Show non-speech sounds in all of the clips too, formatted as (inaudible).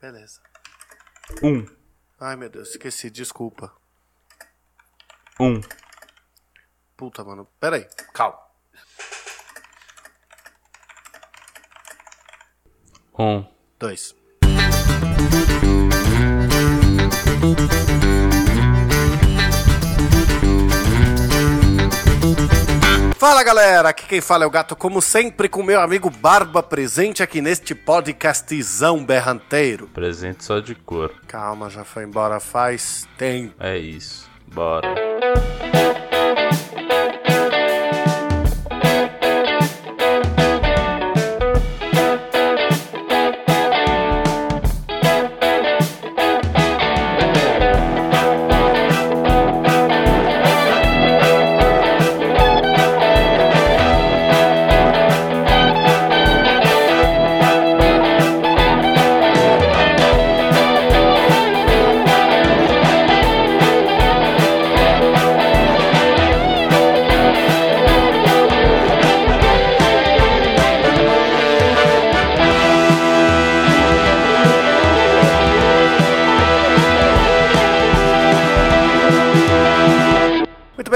Beleza. Um. Ai, meu Deus, esqueci, desculpa. Um. Puta, mano. Pera aí, calma. Um. Dois. Fala galera, aqui quem fala é o Gato, como sempre, com meu amigo Barba presente aqui neste podcastzão berranteiro. Presente só de cor. Calma, já foi embora faz tempo. É isso. Bora.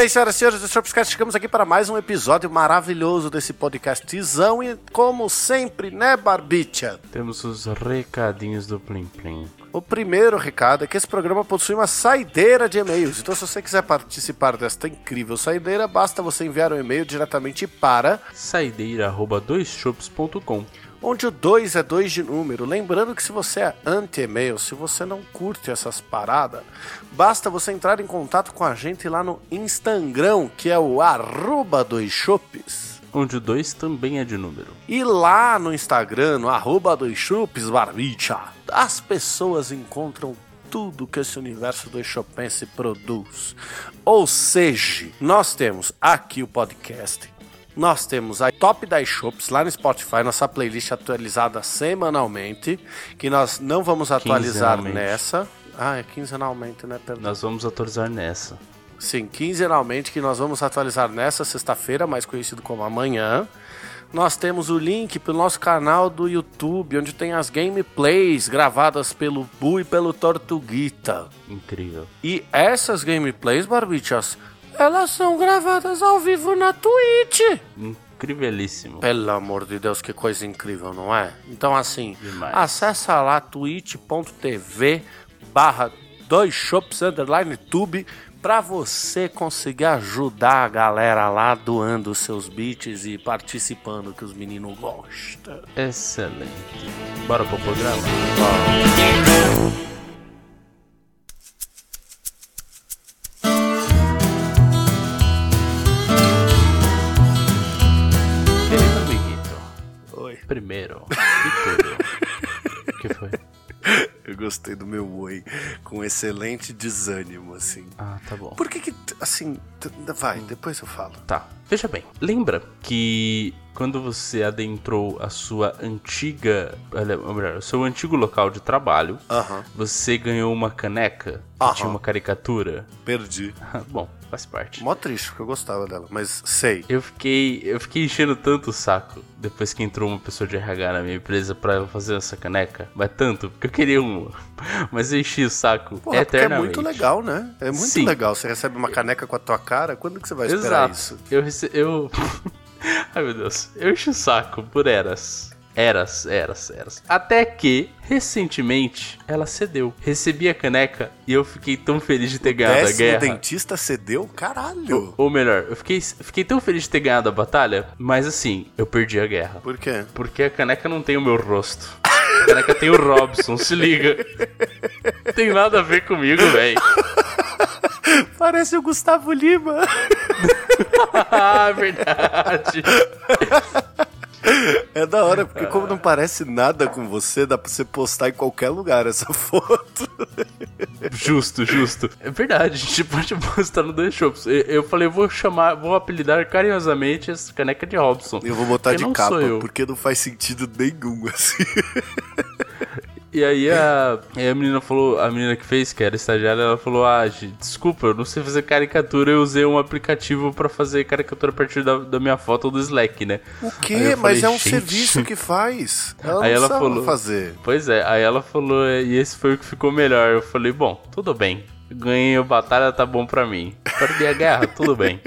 Bem, senhoras e senhores do Shopscast, chegamos aqui para mais um episódio maravilhoso desse podcastzão e, como sempre, né, Barbicha? Temos os recadinhos do Plim Plim. O primeiro recado é que esse programa possui uma saideira de e-mails. Então, se você quiser participar desta incrível saideira, basta você enviar um e-mail diretamente para Saideira.doisshops.com onde o 2 é 2 de número. Lembrando que se você é anti-e-mail, se você não curte essas paradas, basta você entrar em contato com a gente lá no Instagram, que é o arroba dois chopes. Onde o 2 também é de número. E lá no Instagram, no arroba dois chupes, barbicha, as pessoas encontram tudo que esse universo do Chopense produz. Ou seja, nós temos aqui o podcast, nós temos a Top 10 Shops lá no Spotify, nossa playlist atualizada semanalmente, que nós não vamos atualizar nessa. Ah, é quinzenalmente, né? Perdão. Nós vamos atualizar nessa. Sim, quinzenalmente, que nós vamos atualizar nessa sexta-feira, mais conhecido como amanhã. Nós temos o link pro nosso canal do YouTube, onde tem as gameplays gravadas pelo Bu e pelo Tortuguita. Incrível. E essas gameplays, Barbichas, elas são gravadas ao vivo na Twitch. Incrivelíssimo. Pelo amor de Deus, que coisa incrível, não é? Então, assim, Demais. acessa lá twitch.tv barra dois shops underline tube pra você conseguir ajudar a galera lá doando os seus beats e participando que os meninos gostam. Excelente. Bora pro programa? Querido gostei do meu oi, com excelente desânimo, assim. Ah, tá bom. Por que que, assim, vai, depois eu falo. Tá, veja bem. Lembra que quando você adentrou a sua antiga. Ou melhor, o seu antigo local de trabalho, Aham, você ganhou uma caneca que Aham. tinha uma caricatura? perdi. Bom, faz parte. Mó triste, porque eu gostava dela, mas sei. Eu fiquei, eu fiquei enchendo tanto o saco depois que entrou uma pessoa de RH na minha empresa pra ela fazer essa caneca. Mas tanto, porque eu queria uma. (laughs) Mas eu enchi o saco Porra, porque é eternamente. muito legal, né? É muito Sim. legal. Você recebe uma caneca com a tua cara, quando que você vai esperar Exato. isso? Eu. Eu (laughs) Ai meu Deus. Eu enchi o saco por eras. Eras, eras, eras. Até que, recentemente, ela cedeu. Recebi a caneca e eu fiquei tão feliz de ter ganhado a guerra. dentista cedeu? Caralho! Ou melhor, eu fiquei, fiquei tão feliz de ter ganhado a batalha, mas assim, eu perdi a guerra. Por quê? Porque a caneca não tem o meu rosto. A caneca tem o Robson, se liga. Tem nada a ver comigo, velho. (laughs) Parece o Gustavo Lima. Ah, (laughs) verdade. É da hora, porque como não parece nada com você, dá pra você postar em qualquer lugar essa (laughs) foto. Justo, justo. É verdade, a gente pode postar no dois shops. Eu, falei, eu vou chamar, vou apelidar carinhosamente essa caneca de Robson. Eu vou botar de capa, porque não faz sentido nenhum, assim. (laughs) E aí a, a menina falou, a menina que fez, que era estagiária, ela falou: Ah, desculpa, eu não sei fazer caricatura, eu usei um aplicativo pra fazer caricatura a partir da, da minha foto do Slack, né? O quê? eu Mas falei, é um "Gente." serviço que faz. Ela Aí ela sabe falou- fazer. Pois é, aí ela falou, e esse foi o que ficou melhor. Eu falei, bom, tudo bem. Ganhei a batalha, tá bom pra mim. Perdi a guerra, tudo bem.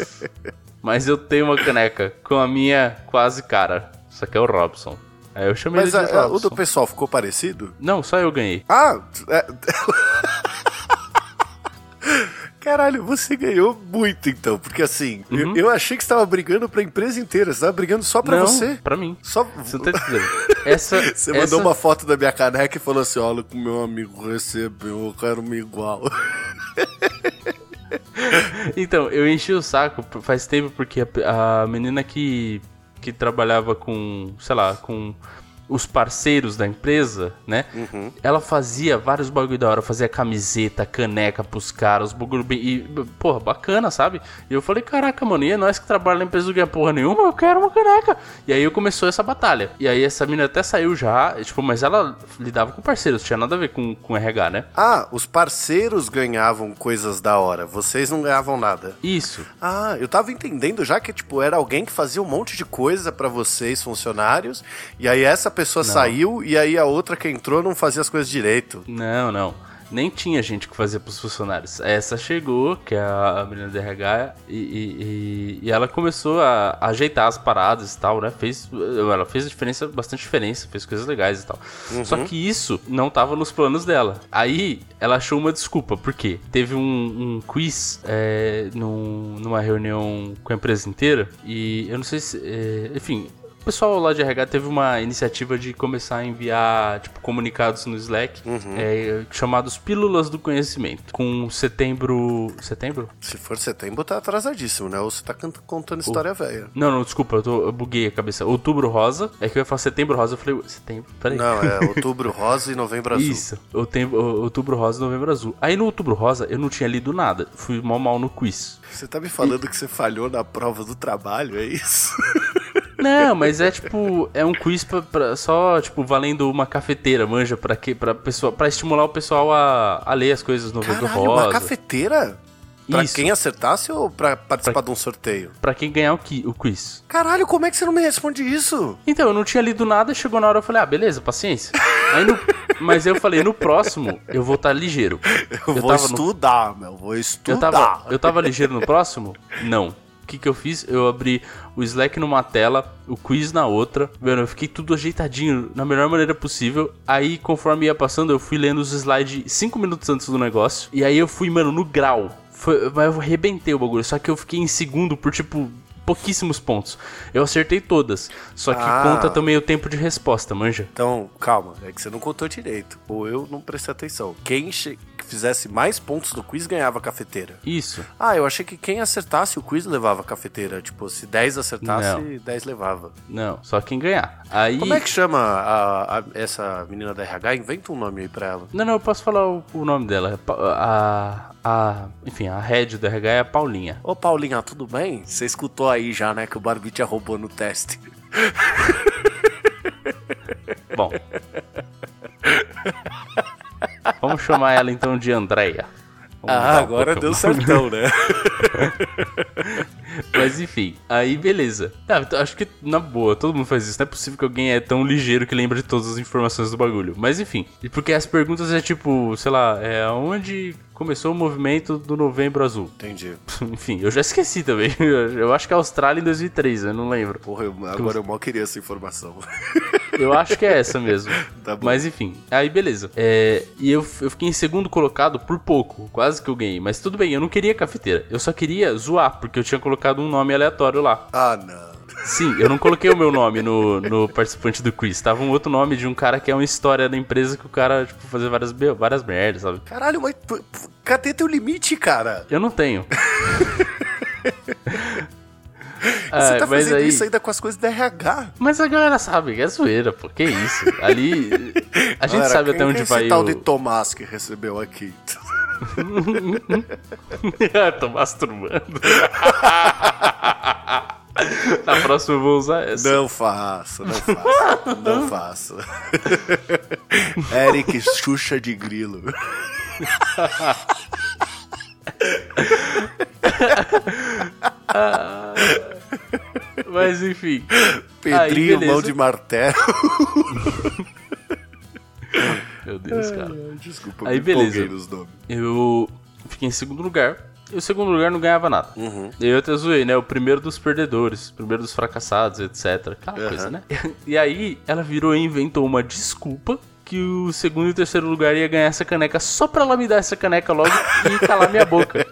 (laughs) Mas eu tenho uma caneca com a minha quase cara. Isso aqui é o Robson. Aí eu chamei Mas ele a- de a- o do pessoal ficou parecido? Não, só eu ganhei. Ah! é- (laughs) Caralho, você ganhou muito então, porque assim, eu, Uhum. eu achei que você tava brigando pra empresa inteira, você tava brigando só pra não, você. pra mim. Só Você não tá entendendo. Essa, (laughs) Você essa... mandou uma foto da minha caneca e falou assim: olha o que meu amigo recebeu, eu quero uma igual. (laughs) Então, eu enchi o saco faz tempo porque a, a menina que, que trabalhava com, sei lá, com os parceiros da empresa, né? Uhum. Ela fazia vários bagulho da hora, fazia camiseta, caneca pros caras, bagulho bem. E, porra, bacana, sabe? E eu falei, caraca, mano, e é nós que trabalha na empresa não ganha porra nenhuma, eu quero uma caneca. E aí começou essa batalha. E aí essa menina até saiu já, tipo, mas ela lidava com parceiros, tinha nada a ver com, com RH, né? Ah, os parceiros ganhavam coisas da hora, vocês não ganhavam nada. Isso. Ah, eu tava entendendo já que, tipo, era alguém que fazia um monte de coisa pra vocês, funcionários, e aí essa pessoa saiu e aí a outra que entrou não fazia as coisas direito. Não, não. Nem tinha gente que fazia pros funcionários. Essa chegou, que é a menina do RH, e, e- e- ela começou a ajeitar as paradas e tal, né? Fez, ela fez diferença, bastante diferença, fez coisas legais e tal. Só que isso não tava nos planos dela. Aí ela achou uma desculpa, por quê? Teve um, um quiz é, num- numa reunião com a empresa inteira, e eu não sei se. é, enfim. O pessoal lá de RH teve uma iniciativa de começar a enviar tipo, comunicados no Slack é, chamados Pílulas do Conhecimento. Com setembro. Setembro? Se for setembro, tá atrasadíssimo, né? Ou você tá contando história velha. Não, não, desculpa, eu, tô, eu buguei a cabeça. Outubro rosa. É que eu ia falar setembro rosa, eu falei, setembro, peraí. Não, é (laughs) outubro rosa e novembro azul. Isso, outembro, outubro rosa e novembro azul. Aí no outubro rosa eu não tinha lido nada. Fui mal mal no quiz. Você tá me falando que você falhou na prova do trabalho, é isso? (laughs) Não, mas é tipo, é um quiz pra, pra- só, tipo, valendo uma cafeteira, manja, pra quê? Pra, pessoa, pra estimular o pessoal a, a ler as coisas no Caralho, Rosa. uma cafeteira? Pra Isso. quem acertasse ou pra participar de um sorteio? Pra quem ganhar o, qui- o quiz. Caralho, como é que você não me responde isso? Então, eu não tinha lido nada, chegou na hora eu falei, ah, beleza, paciência. Aí no- (laughs) mas eu falei, no próximo eu vou estar ligeiro. Eu, vou tava no- estudar, meu, vou estudar. Eu tava, eu tava ligeiro no próximo? Não. O que, que eu fiz? Eu abri o Slack numa tela, o quiz na outra. Mano, eu fiquei tudo ajeitadinho, na melhor maneira possível. Aí, conforme ia passando, eu fui lendo os slides 5 minutos antes do negócio. E aí eu fui, mano, no grau. Foi, mas eu arrebentei o bagulho. Só que eu fiquei em segundo por, tipo, pouquíssimos pontos. Eu acertei todas. Só que Ah. conta também o tempo de resposta, manja. Então, calma, é que você não contou direito. Ou eu não prestei atenção. Quem che- que fizesse mais pontos do quiz ganhava a cafeteira. Isso. Ah, eu achei que quem acertasse o quiz levava a cafeteira. Tipo, se 10 acertasse, Não. 10 levava. Não, só quem ganhar. Aí. Como é que chama a- a- essa menina da RH? Inventa um nome aí pra ela. Não, não, eu posso falar o, o nome dela. Pa- A, a, enfim, a head do RH é a Paulinha. Ô, Paulinha, tudo bem? Você escutou aí já, né, que o Barbicha roubou no teste. Bom. (laughs) Vamos chamar ela então de Andréia. Vamos Ah, agora deu certão, né? (laughs) Mas enfim, aí beleza. Ah, então, acho que na boa, todo mundo faz isso. Não é possível que alguém é tão ligeiro que lembra de todas as informações do bagulho. Mas enfim, e porque as perguntas é tipo, sei lá, é onde começou o movimento do Novembro Azul? Entendi. (laughs) Enfim, eu já esqueci também. (laughs) Eu acho que é Austrália em 2003, eu não lembro. Porra, eu- agora eu mal queria essa informação. (laughs) Eu acho que é essa mesmo. Tá. Mas enfim, aí beleza. É, e eu, eu fiquei em segundo colocado por pouco, quase que eu ganhei. Mas tudo bem, eu não queria cafeteira. Eu só queria zoar, porque eu tinha colocado um nome aleatório lá. Ah, não. Sim, eu não coloquei o meu nome no, no participante do quiz. Tava um outro nome de um cara que é uma história da empresa que o cara, tipo, fazia várias, várias merdas, sabe? Caralho, mas cadê teu limite, cara? Eu não tenho. (laughs) Você Ah, tá fazendo aí- isso ainda com as coisas da RH. Mas a galera sabe é zoeira, pô. Que isso? Ali. A gente sabe até onde é esse vai tal o. de Tomás que recebeu aqui. (laughs) Tô masturbando. (laughs) Na próxima eu vou usar essa. Não faço, não faço, não (laughs) faço. (laughs) Eric Xuxa de Grilo. (laughs) Mas enfim. Pedrinho, mão de martelo. Meu Deus, cara. Ai, desculpa, Aí, beleza. Eu fiquei em segundo lugar. E o segundo lugar não ganhava nada. Uhum. E eu até zoei, né? O primeiro dos perdedores, o primeiro dos fracassados, etc. Aquela Uhum. coisa, né? (laughs) E aí ela virou e inventou uma desculpa que o segundo e o terceiro lugar ia ganhar essa caneca só pra ela me dar essa caneca logo e calar minha boca.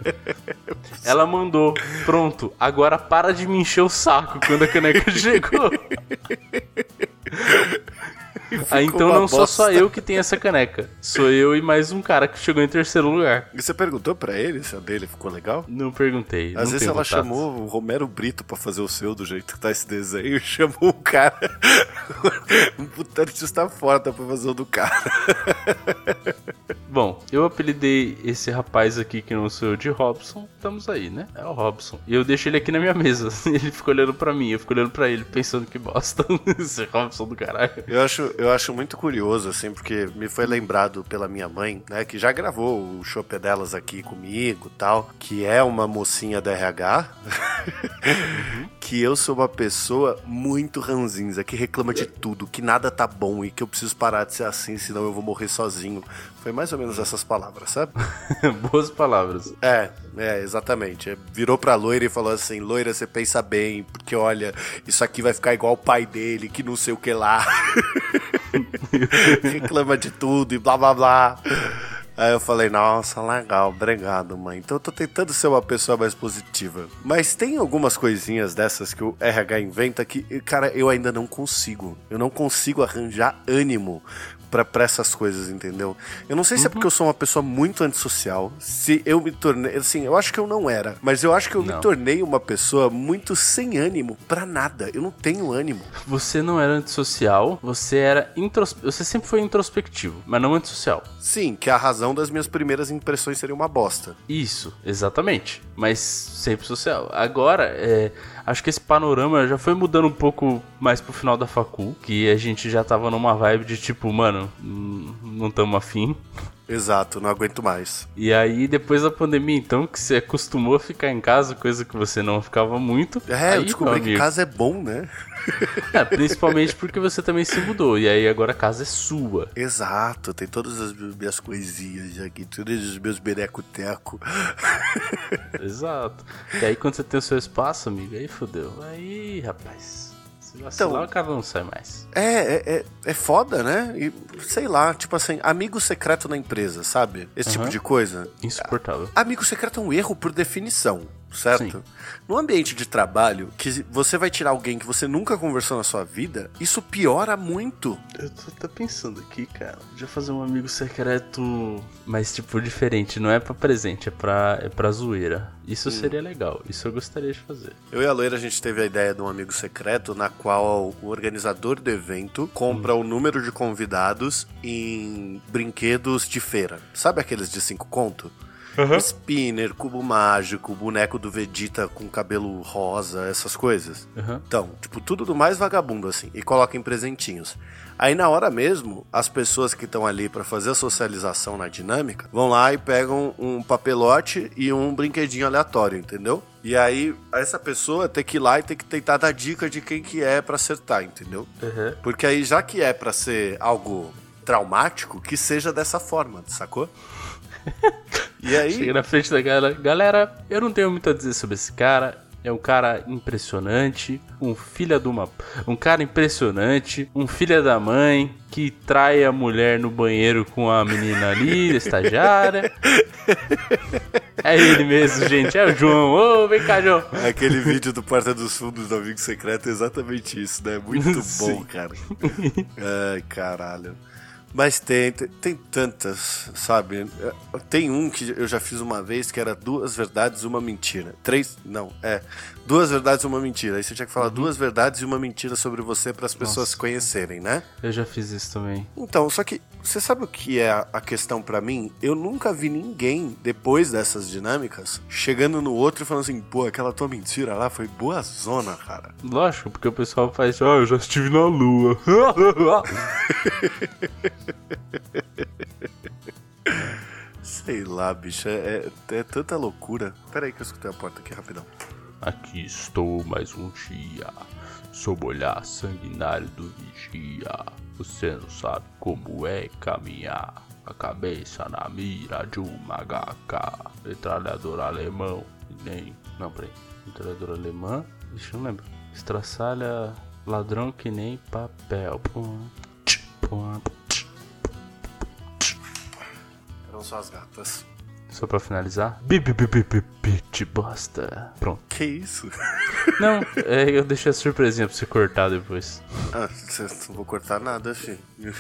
(laughs) Ela mandou, pronto, agora para de me encher o saco quando a caneca (laughs) chegou. (laughs) Aí então não sou só bosta. eu que tenho essa caneca. Sou eu e mais um cara que chegou em terceiro lugar. E você perguntou pra ele se a dele ficou legal? Não perguntei. Às não vezes ela contato. chamou o Romero Brito pra fazer o seu do jeito que tá esse desenho e (laughs) chamou um cara. um puta artista foda pra fazer o do cara. Bom, eu apelidei esse rapaz aqui que não sou eu de Robson. Estamos aí, né? É o Robson. E eu deixei ele aqui na minha mesa. (laughs) Ele ficou olhando pra mim, eu fico olhando pra ele, pensando que bosta. esse Robson do caralho. Eu acho, eu acho muito curioso, assim, porque me foi lembrado pela minha mãe, né, que já gravou o Chopé delas aqui comigo e tal, que é uma mocinha da RH, (laughs) que eu sou uma pessoa muito ranzinza, que reclama de tudo, que nada tá bom e que eu preciso parar de ser assim, senão eu vou morrer sozinho. Foi mais ou menos essas palavras, sabe? (laughs) Boas palavras. É, é, exatamente. É, Virou pra loira e falou assim: loira, você pensa bem, porque olha, isso aqui vai ficar igual o pai dele, que não sei o que lá. (laughs) (laughs) Reclama de tudo e blá blá blá. Aí eu falei, nossa, legal, obrigado, mãe. Então eu tô tentando ser uma pessoa mais positiva. Mas tem algumas coisinhas dessas que o RH inventa que, cara, eu ainda não consigo. Eu não consigo arranjar ânimo pra, pra essas coisas, entendeu? Eu não sei se é porque eu sou uma pessoa muito antissocial, se eu me tornei. Assim, eu acho que eu não era, mas eu acho que eu Não. me tornei uma pessoa muito sem ânimo pra nada. Eu não tenho ânimo. Você não era antissocial, você era intros... Você sempre foi introspectivo, mas não antissocial. Sim, que a razão das minhas primeiras impressões seria uma bosta. Isso, exatamente. Mas sempre social. Agora, é, acho que esse panorama já foi mudando um pouco mais pro final da facul, que a gente já tava numa vibe de tipo, mano, não tamo afim. Exato, não aguento mais. E aí, depois da pandemia, então, que você acostumou a ficar em casa, coisa que você não ficava muito. É, aí, eu descobri que casa é bom, né? é, principalmente porque você também se mudou. E aí agora a casa é sua. Exato, tem todas as minhas coisinhas aqui, todos os meus bereco-teco. Exato. E aí quando você tem o seu espaço, amigo, aí fodeu. Aí, rapaz. Se vacilar, Então- o cara não sai mais. É, é, é, é foda, né? E sei lá, tipo assim, amigo secreto na empresa, sabe? Esse tipo Aham. de coisa. Insuportável. Amigo secreto é um erro por definição, certo? Sim. No ambiente de trabalho, que você vai tirar alguém que você nunca conversou na sua vida, isso piora muito. Eu tô até pensando aqui, cara. Já fazer um amigo secreto, mas tipo diferente. Não é pra presente, é pra, é pra zoeira. Isso seria legal. Isso eu gostaria de fazer. Eu e a Loira, a gente teve a ideia de um amigo secreto na qual o organizador do evento compra o número de convidados em brinquedos de feira. Sabe aqueles de cinco conto? Spinner, cubo mágico, boneco do Vegeta com cabelo rosa, essas coisas. Aham. Então, tipo, tudo do mais vagabundo assim. E coloca em presentinhos. Aí na hora mesmo, as pessoas que estão ali pra fazer a socialização na dinâmica vão lá e pegam um papelote e um brinquedinho aleatório, entendeu? E aí essa pessoa tem que ir lá e tem que tentar dar dica de quem que é pra acertar, entendeu? Aham. Porque aí já que é pra ser algo traumático, que seja dessa forma, sacou? (laughs) E aí, Chega na frente da galera. Galera, eu não tenho muito a dizer sobre esse cara. É um cara impressionante, um filho de uma. Um cara impressionante, um filho da mãe que trai a mulher no banheiro com a menina ali, a (laughs) estagiária. É ele mesmo, gente. É o João. Ô, vem cá, João. Aquele (laughs) vídeo do Porta dos Fundos do Amigo Secreto é exatamente isso, né? Muito bom, cara. Ai, caralho. Mas tem, tem, tem tantas, sabe? Tem um que eu já fiz uma vez que era duas verdades e uma mentira. Três, não, é. Duas verdades e uma mentira. Aí você tinha que falar uhum. duas verdades e uma mentira sobre você para as pessoas se conhecerem, né? Eu já fiz isso também. Então, só que você sabe o que é a questão para mim? Eu nunca vi ninguém, depois dessas dinâmicas, chegando no outro e falando assim, pô, aquela tua mentira lá foi boa zona, cara. Lógico, porque o pessoal faz, ah, oh, eu já estive na lua. (laughs) (laughs) (laughs) Sei lá, bicho, é, é, é tanta loucura. Pera aí que eu escutei a porta aqui rapidão. Aqui estou mais um dia, sob o olhar sanguinário do vigia. Você não sabe como é caminhar, a cabeça na mira de um HK. Metralhador alemão, nem. Não, peraí. Metralhador alemã, deixa eu lembrar. Estraçalha ladrão que nem papel. Pum, tch, pum. Só as gatas. Só pra finalizar. Bip, bosta. Pronto. Que isso? (laughs) Não, é, eu deixei a surpresinha pra você cortar depois. Ah, não vou cortar nada, filho. (laughs)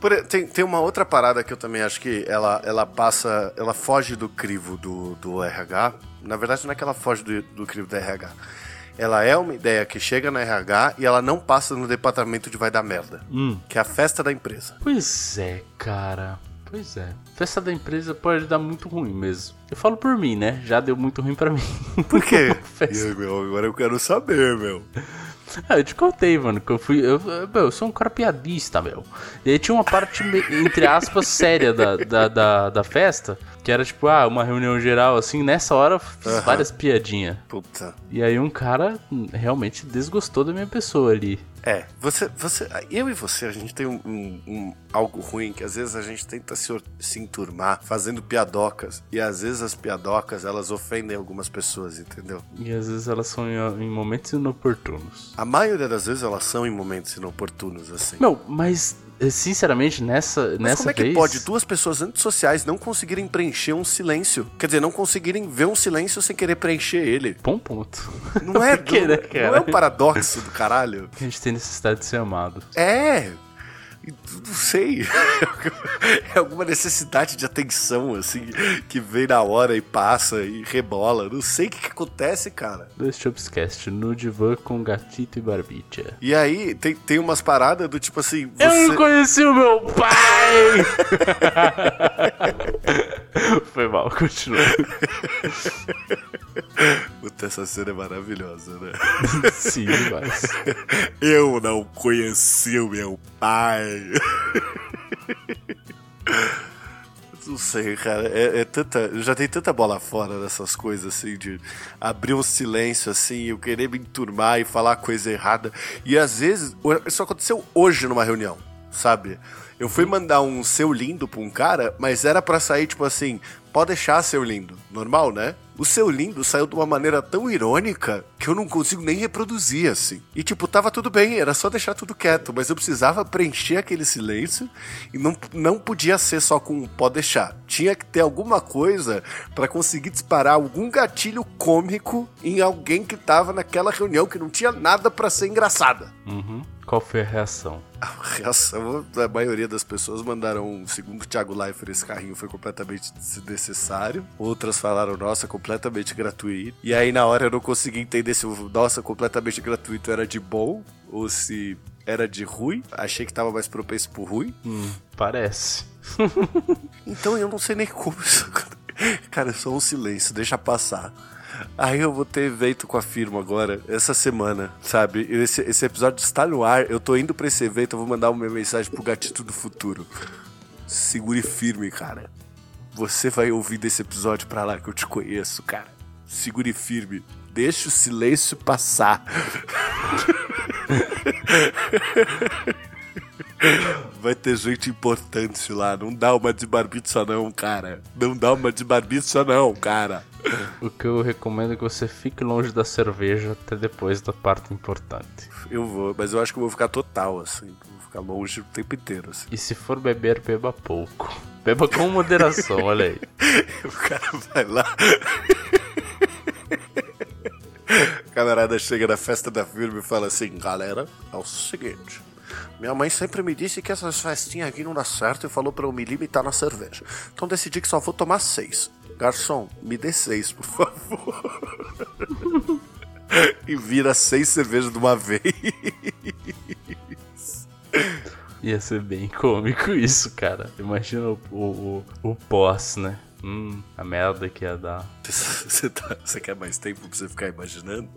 Por, tem, tem uma outra parada que eu também acho que ela, ela passa. Ela foge do crivo do, do RH. Na verdade, não é que ela foge do, do crivo do RH. Ela é uma ideia que chega na RH e ela não passa no departamento de vai dar merda. Hum. Que é a festa da empresa. Pois é, cara. Pois é. Festa da empresa pode dar muito ruim mesmo. Eu falo por mim, né? Já deu muito ruim para mim. (laughs) Por quê? (laughs) aí, meu, agora eu quero saber, meu. Ah, eu te contei, mano, que eu fui. Eu, meu, eu sou um cara piadista, meu. E aí tinha uma parte, entre aspas, séria da, da, da, da, festa, que era tipo, ah, uma reunião geral, assim. Nessa hora uhum. várias piadinhas. Puta. E aí um cara realmente desgostou da minha pessoa ali. É, você, você, eu e você, a gente tem um, um, um, algo ruim que às vezes a gente tenta se, se enturmar fazendo piadocas e às vezes as piadocas elas ofendem algumas pessoas, entendeu? E às vezes elas são em, em momentos inoportunos. A maioria das vezes elas são em momentos inoportunos, assim. Não, mas sinceramente, nessa, Mas nessa como é que vez... pode duas pessoas antissociais não conseguirem preencher um silêncio? Quer dizer, não conseguirem ver um silêncio sem querer preencher ele. Bom ponto. Não é, (laughs) do, né, não é um paradoxo do caralho? A gente tem necessidade de ser amado. É, não sei. (laughs) é alguma necessidade de atenção, assim, que vem na hora e passa e rebola. Não sei o que, que acontece, cara. Dois Chopscast no divã com gatito e barbicha. E aí, tem, tem umas paradas do tipo assim. Você... Eu não conheci o meu pai! (laughs) (laughs) Foi mal, continua. (laughs) Puta, essa cena é maravilhosa, né? (laughs) Sim, mas. Eu não conheci o meu pai. Não sei, cara. É, é, tanta. Já tem tanta bola fora dessas coisas, assim, de abrir um silêncio, assim, eu querer me enturmar e falar coisa errada. E às vezes. Isso aconteceu hoje numa reunião, sabe? Eu fui mandar um seu lindo pra um cara, mas era para sair, tipo assim, pode deixar seu lindo. Normal, né? O seu lindo saiu de uma maneira tão irônica que eu não consigo nem reproduzir assim. E tipo, tava tudo bem, era só deixar tudo quieto, mas eu precisava preencher aquele silêncio e não, não podia ser só com pode deixar. Tinha que ter alguma coisa para conseguir disparar algum gatilho cômico em alguém que tava naquela reunião que não tinha nada para ser engraçada. Uhum. Qual foi a reação? A reação da maioria das pessoas mandaram, segundo o Thiago Leifert, esse carrinho foi completamente desnecessário. Outras falaram, nossa, completamente gratuito. E aí na hora eu não consegui entender se o nossa, completamente gratuito era de bom ou se era de ruim. Achei que tava mais propenso pro ruim. Hum, parece. (laughs) então eu não sei nem como isso. (laughs) Cara, é só um silêncio, deixa passar. Aí eu vou ter evento com a firma agora, essa semana, sabe? Esse, esse episódio está no ar, eu tô indo pra esse evento, eu vou mandar uma mensagem pro gatito do futuro. Segure firme, cara. Você vai ouvir desse episódio pra lá que eu te conheço, cara. Segure firme. Deixa o silêncio passar. (laughs) Vai ter gente importante lá. Não dá uma de barbicha não, cara. Não dá uma de barbicha não, cara. (laughs) O que eu recomendo é que você fique longe da cerveja até depois da parte importante. Eu vou, mas eu acho que eu vou ficar total, assim. Vou ficar longe o tempo inteiro, assim. E se for beber, beba pouco. (laughs) Beba com moderação, olha aí. (laughs) o cara vai lá. A camarada chega na festa da firma e fala assim: galera, é o seguinte Minha mãe sempre me disse que essas festinhas aqui não dá certo e falou pra eu me limitar na cerveja. Então decidi que só vou tomar seis. Garçom, me dê seis, por favor. (laughs) e vira seis cervejas de uma vez. Ia ser bem cômico isso, cara. Imagina o, o, o, o pós, né? Hum, a merda que ia dar. Você, tá, quer mais tempo pra você ficar imaginando?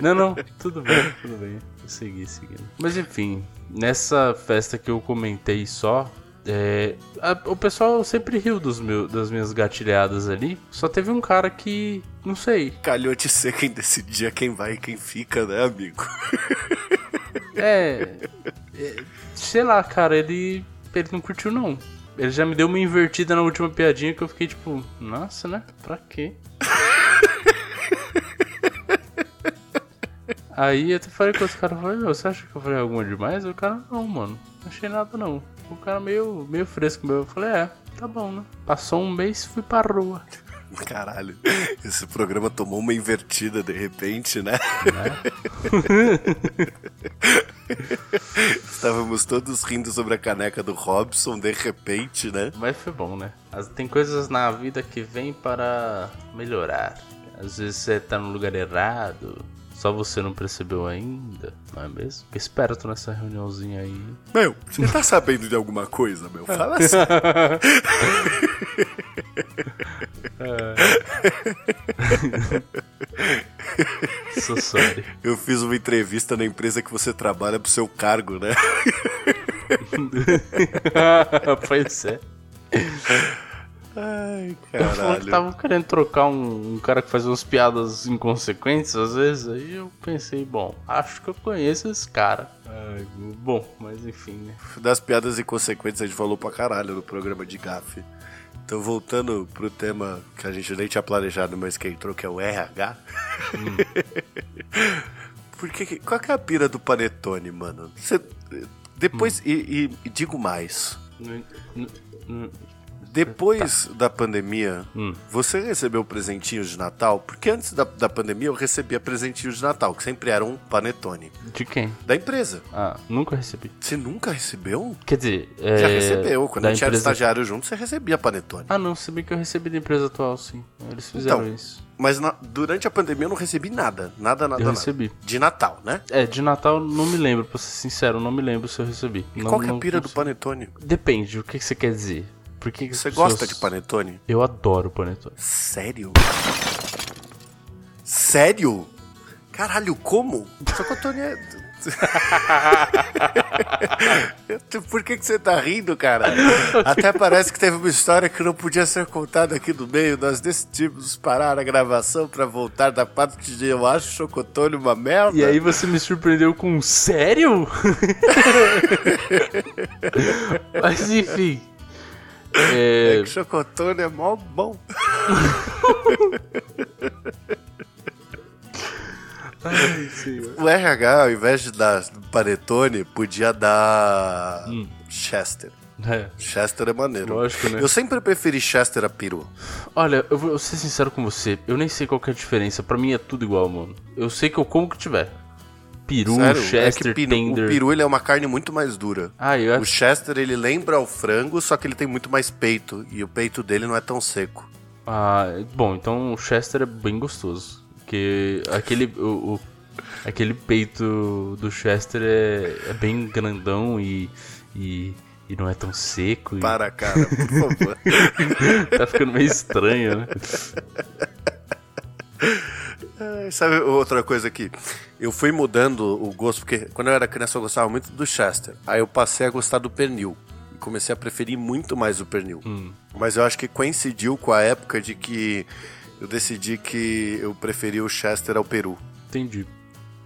Não, não, tudo bem, tudo bem. Eu segui, seguindo. Mas enfim, nessa festa que eu comentei só, é, a, o pessoal sempre riu dos meu, das minhas gatilhadas ali. Só teve um cara que. Não sei. Calhou de ser quem decidia quem vai e quem fica, né, amigo? É. é sei lá, cara, ele. Ele não curtiu, não. Ele já me deu uma invertida na última piadinha que eu fiquei tipo, nossa, né? Pra quê? Aí eu até falei com os caras, falei, meu, você acha que eu falei alguma demais? O cara, não, mano, não achei nada não. O cara meio, meio fresco meu. Eu falei, é, tá bom, né? Passou um mês fui pra rua. (laughs) Caralho, esse programa tomou uma invertida de repente, né? (laughs) Estávamos todos rindo sobre a caneca do Robson, de repente, né? Mas foi bom, né? Tem coisas na vida que vêm para melhorar. Às vezes você tá no lugar errado, só você não percebeu ainda, não é mesmo? Fica esperto nessa reuniãozinha aí. Meu, você tá sabendo de alguma coisa, meu? Fala assim. (laughs) Sou sorry. Eu fiz uma entrevista na empresa que você trabalha pro seu cargo, né? (laughs) pois é. Ai, caralho. Estavam querendo trocar um, um, cara que faz umas piadas inconsequentes às vezes. Aí eu pensei, bom, acho que eu conheço esse cara. Ai, bom, mas enfim, né? Das piadas inconsequentes a gente falou pra caralho no programa de GAF. Então, voltando pro tema que a gente nem tinha planejado, mas que entrou, que é o RH. Hum. (laughs) Porque, qual que é a pira do Panetone, mano? Você, depois, hum. e, e, e, digo mais. Depois tá. da pandemia, hum. você recebeu presentinhos de Natal? Porque antes da, da pandemia eu recebia presentinhos de Natal, que sempre eram um panetone. De quem? Da empresa. Ah, nunca recebi. Você nunca recebeu? Quer dizer, é... já recebeu. Quando a gente empresa... era estagiário junto, você recebia panetone. Ah, não, sabia que eu recebi da empresa atual, sim. Eles fizeram então, isso. Mas na, durante a pandemia eu não recebi nada. Nada, nada, eu nada. recebi. De Natal, né? É, de Natal não me lembro, pra ser sincero, não me lembro se eu recebi. E não, qual que é a pira do panetone? Depende, o que, que você quer dizer? Por que Você pessoas... gosta de panetone? Eu adoro panetone. Sério? Sério? Caralho, como? Chocotone é. (laughs) Por que, que você tá rindo, cara? Até parece que teve uma história que não podia ser contada aqui no meio. Nós decidimos parar a gravação para voltar da parte de eu acho chocotone uma merda. E aí você me surpreendeu com sério? (laughs) Mas enfim. É, é que chocotone é mó bom. (laughs) Ai, o RH, ao invés de dar panetone, podia dar hum. Chester. É. Chester é maneiro. Lógico, né? Eu sempre preferi Chester a peru. Olha, eu vou ser sincero com você. Eu nem sei qual é a diferença. Pra mim é tudo igual, mano. Eu sei que eu como que tiver peru, Sério? Chester, é peru, tender. O peru ele é uma carne muito mais dura. Ah, eu O Chester ele lembra o frango, só que ele tem muito mais peito e o peito dele não é tão seco. Ah, bom, então o Chester é bem gostoso, porque aquele o, o aquele peito do Chester é, é bem grandão e, e e não é tão seco. Para, cara, por favor. (laughs) tá ficando meio estranho, né? (laughs) sabe outra coisa aqui? Eu fui mudando o gosto, porque quando eu era criança eu gostava muito do Chester. Aí eu passei a gostar do pernil. E comecei a preferir muito mais o pernil. Hum. Mas eu acho que coincidiu com a época de que eu decidi que eu preferia o Chester ao peru. Entendi.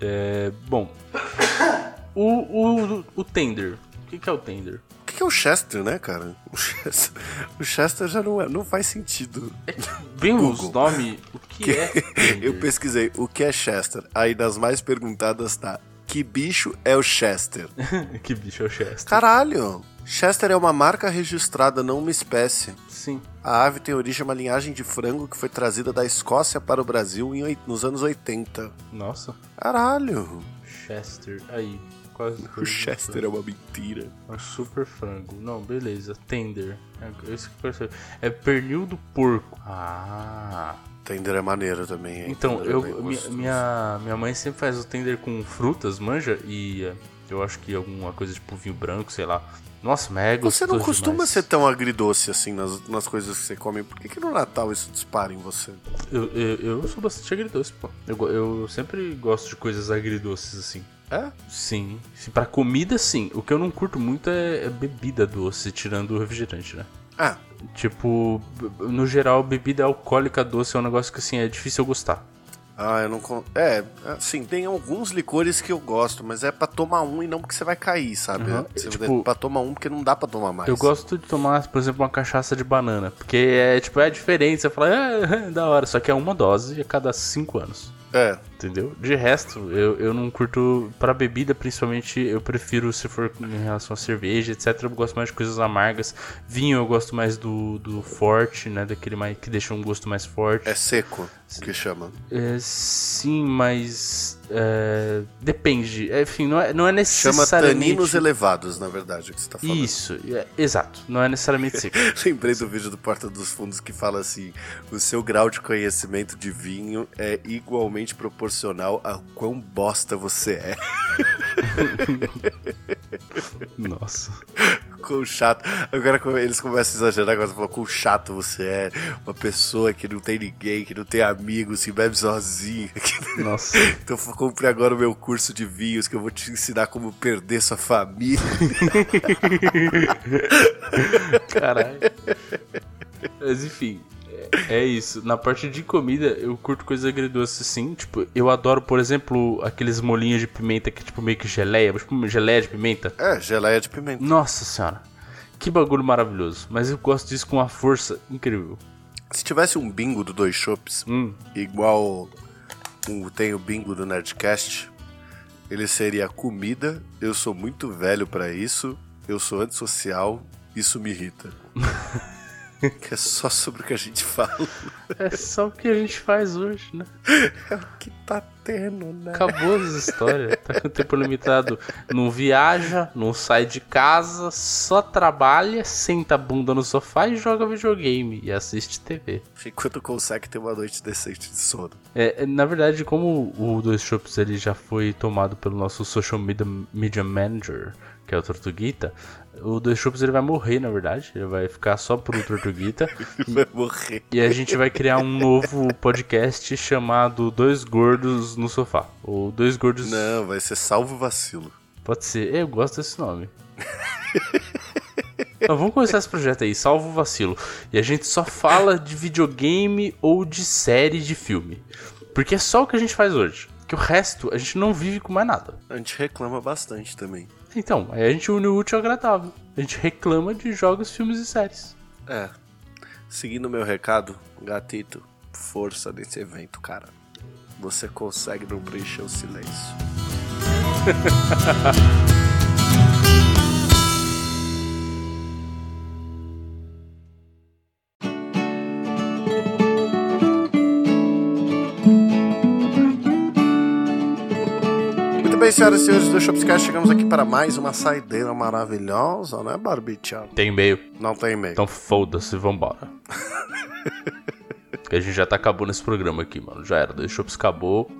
É, bom. (coughs) O, o, o tender. O que, que é o tender? Que é o Chester, né, cara? (laughs) O Chester, o Chester já não, é, não faz sentido. É bem os nomes, o que, que é? (laughs) Eu pesquisei o que é Chester. Aí das mais perguntadas tá: que bicho é o Chester? (laughs) que bicho é o Chester? Caralho! Chester é uma marca registrada, não uma espécie. Sim. A ave tem origem uma linhagem de frango que foi trazida da Escócia para o Brasil em, nos anos 80. Nossa. Caralho! Chester, aí. Quase O Chester é uma mentira. É um super frango. Não, beleza. Tender. É, esse que saber. É pernil do porco. Ah. Tender é maneiro também. hein? Então, Tender é eu, bem minha, minha, minha mãe sempre faz o tender com frutas, manja, e é, eu acho que alguma coisa tipo vinho branco, sei lá. Nossa, mas é Você não costuma demais. ser tão agridoce assim nas, nas coisas que você come. Por que, que no Natal isso dispara em você? Eu, eu, eu sou bastante agridoce, pô. Eu, eu sempre gosto de coisas agridoces, assim. É? Sim. Pra comida, sim. O que eu não curto muito é, é bebida doce, tirando o refrigerante, né? Ah, Tipo, no geral, bebida alcoólica doce é um negócio que, assim, é difícil eu gostar. ah, eu não. con- É, assim, tem alguns licores que eu gosto, mas é pra tomar um e não porque você vai cair, sabe? Uhum. Você Tipo- é pra tomar um porque não dá pra tomar mais. Eu gosto de tomar, por exemplo, uma cachaça de banana. Porque é, tipo, é diferente. Você fala, é, (laughs) da hora. Só que é uma dose a cada cinco anos. É, Entendeu? De resto, eu, eu não curto. Pra bebida, principalmente, eu prefiro se for em relação a cerveja, etc. Eu gosto mais de coisas amargas. Vinho, eu gosto mais do, do forte, né? Daquele mais, que deixa um gosto mais forte. é seco que chama. É, sim, mas. é, depende. É, Enfim, não é, não é Chama necessariamente. taninos elevados, na verdade, o que você tá falando. Isso, é, exato. Não é necessariamente seco. (laughs) Lembrei do vídeo do Porta dos Fundos que fala assim: o seu grau de conhecimento de vinho é igualmente proporcional a quão bosta você é. (laughs) Nossa. Quão chato. Agora eles começam a exagerar, agora falou quão chato você é. Uma pessoa que não tem ninguém, que não tem amigos, que bebe sozinho. que- (laughs) Nossa. Então compre agora o meu curso de vinhos que eu vou te ensinar como perder sua família. (laughs) Caralho. Mas enfim, é, isso. Na parte de comida, eu curto coisas agridoces sim. Tipo, eu adoro, por exemplo, aqueles molinhos de pimenta que é tipo meio que geleia, tipo geleia de pimenta. É, geleia de pimenta. Nossa senhora. Que bagulho maravilhoso. Mas eu gosto disso com uma força incrível. Se tivesse um bingo do Dois Shops, Hum. igual tem o bingo do Nerdcast, ele seria comida, eu sou muito velho pra isso, eu sou antissocial, isso me irrita. (laughs) (laughs) que é só sobre o que a gente fala. É só o que a gente faz hoje, né? É o que tá tendo, né? Acabou as histórias. Tá com tempo limitado. Não viaja, não sai de casa, só trabalha, senta a bunda no sofá e joga videogame e assiste TV. Enquanto consegue ter uma noite decente de sono. É, é, na verdade, como o Dois Shops ele já foi tomado pelo nosso social media, media manager, que é o Tortuguita, o Dois Shops ele vai morrer, na verdade. Ele vai ficar só pro Tortuguita. (laughs) Ele vai morrer. e a gente vai criar um novo podcast chamado Dois Gordos no Sofá. Ou Dois Gordos. Não, vai ser salvo vacilo. Pode ser. Eu gosto desse nome. Não, vamos começar esse projeto aí, salvo o vacilo. E a gente só fala de videogame ou de série de filme. Porque é só o que a gente faz hoje. Que o resto a gente não vive com mais nada. A gente reclama bastante também. Então, aí a gente une o útil ao agradável. A gente reclama de jogos, filmes e séries. É. Seguindo o meu recado, gatito, força nesse evento, cara. Você consegue não preencher o silêncio. (laughs) senhoras e senhores do Shopscast, chegamos aqui para mais uma saideira maravilhosa, né, Barbicha? Tem e-mail. Não tem e-mail. Então foda-se, vambora. (laughs) Porque a gente já tá acabando esse programa aqui, mano. Já era. Dois Shops acabou.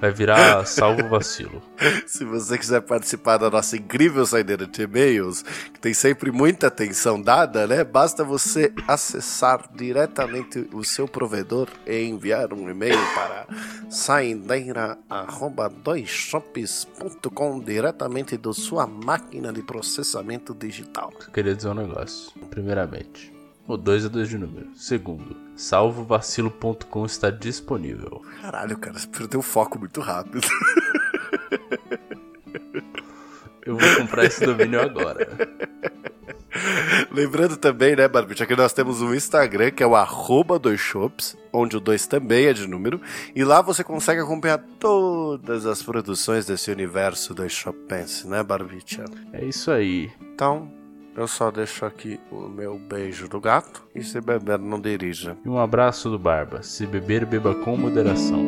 Vai virar salvo vacilo. (laughs) Se você quiser participar da nossa incrível saideira de e-mails, que tem sempre muita atenção dada, né? Basta você acessar diretamente o seu provedor e enviar um e-mail para saideira@doisshops.com diretamente da sua máquina de processamento digital. Eu queria dizer um negócio. Primeiramente, o 2 é 2 de número. Segundo, salvovacilo.com está disponível. Caralho, cara, você perdeu o foco muito rápido. Eu vou comprar esse domínio agora. Lembrando também, né, Barbicha, que nós temos um Instagram que é o arroba dois shops, onde o 2 também é de número, e lá você consegue acompanhar todas as produções desse universo do Shopense, né, Barbicha? É isso aí. Então, eu só deixo aqui o meu beijo do gato, e se beber, não dirija. E um abraço do Barba. Se beber, beba com moderação.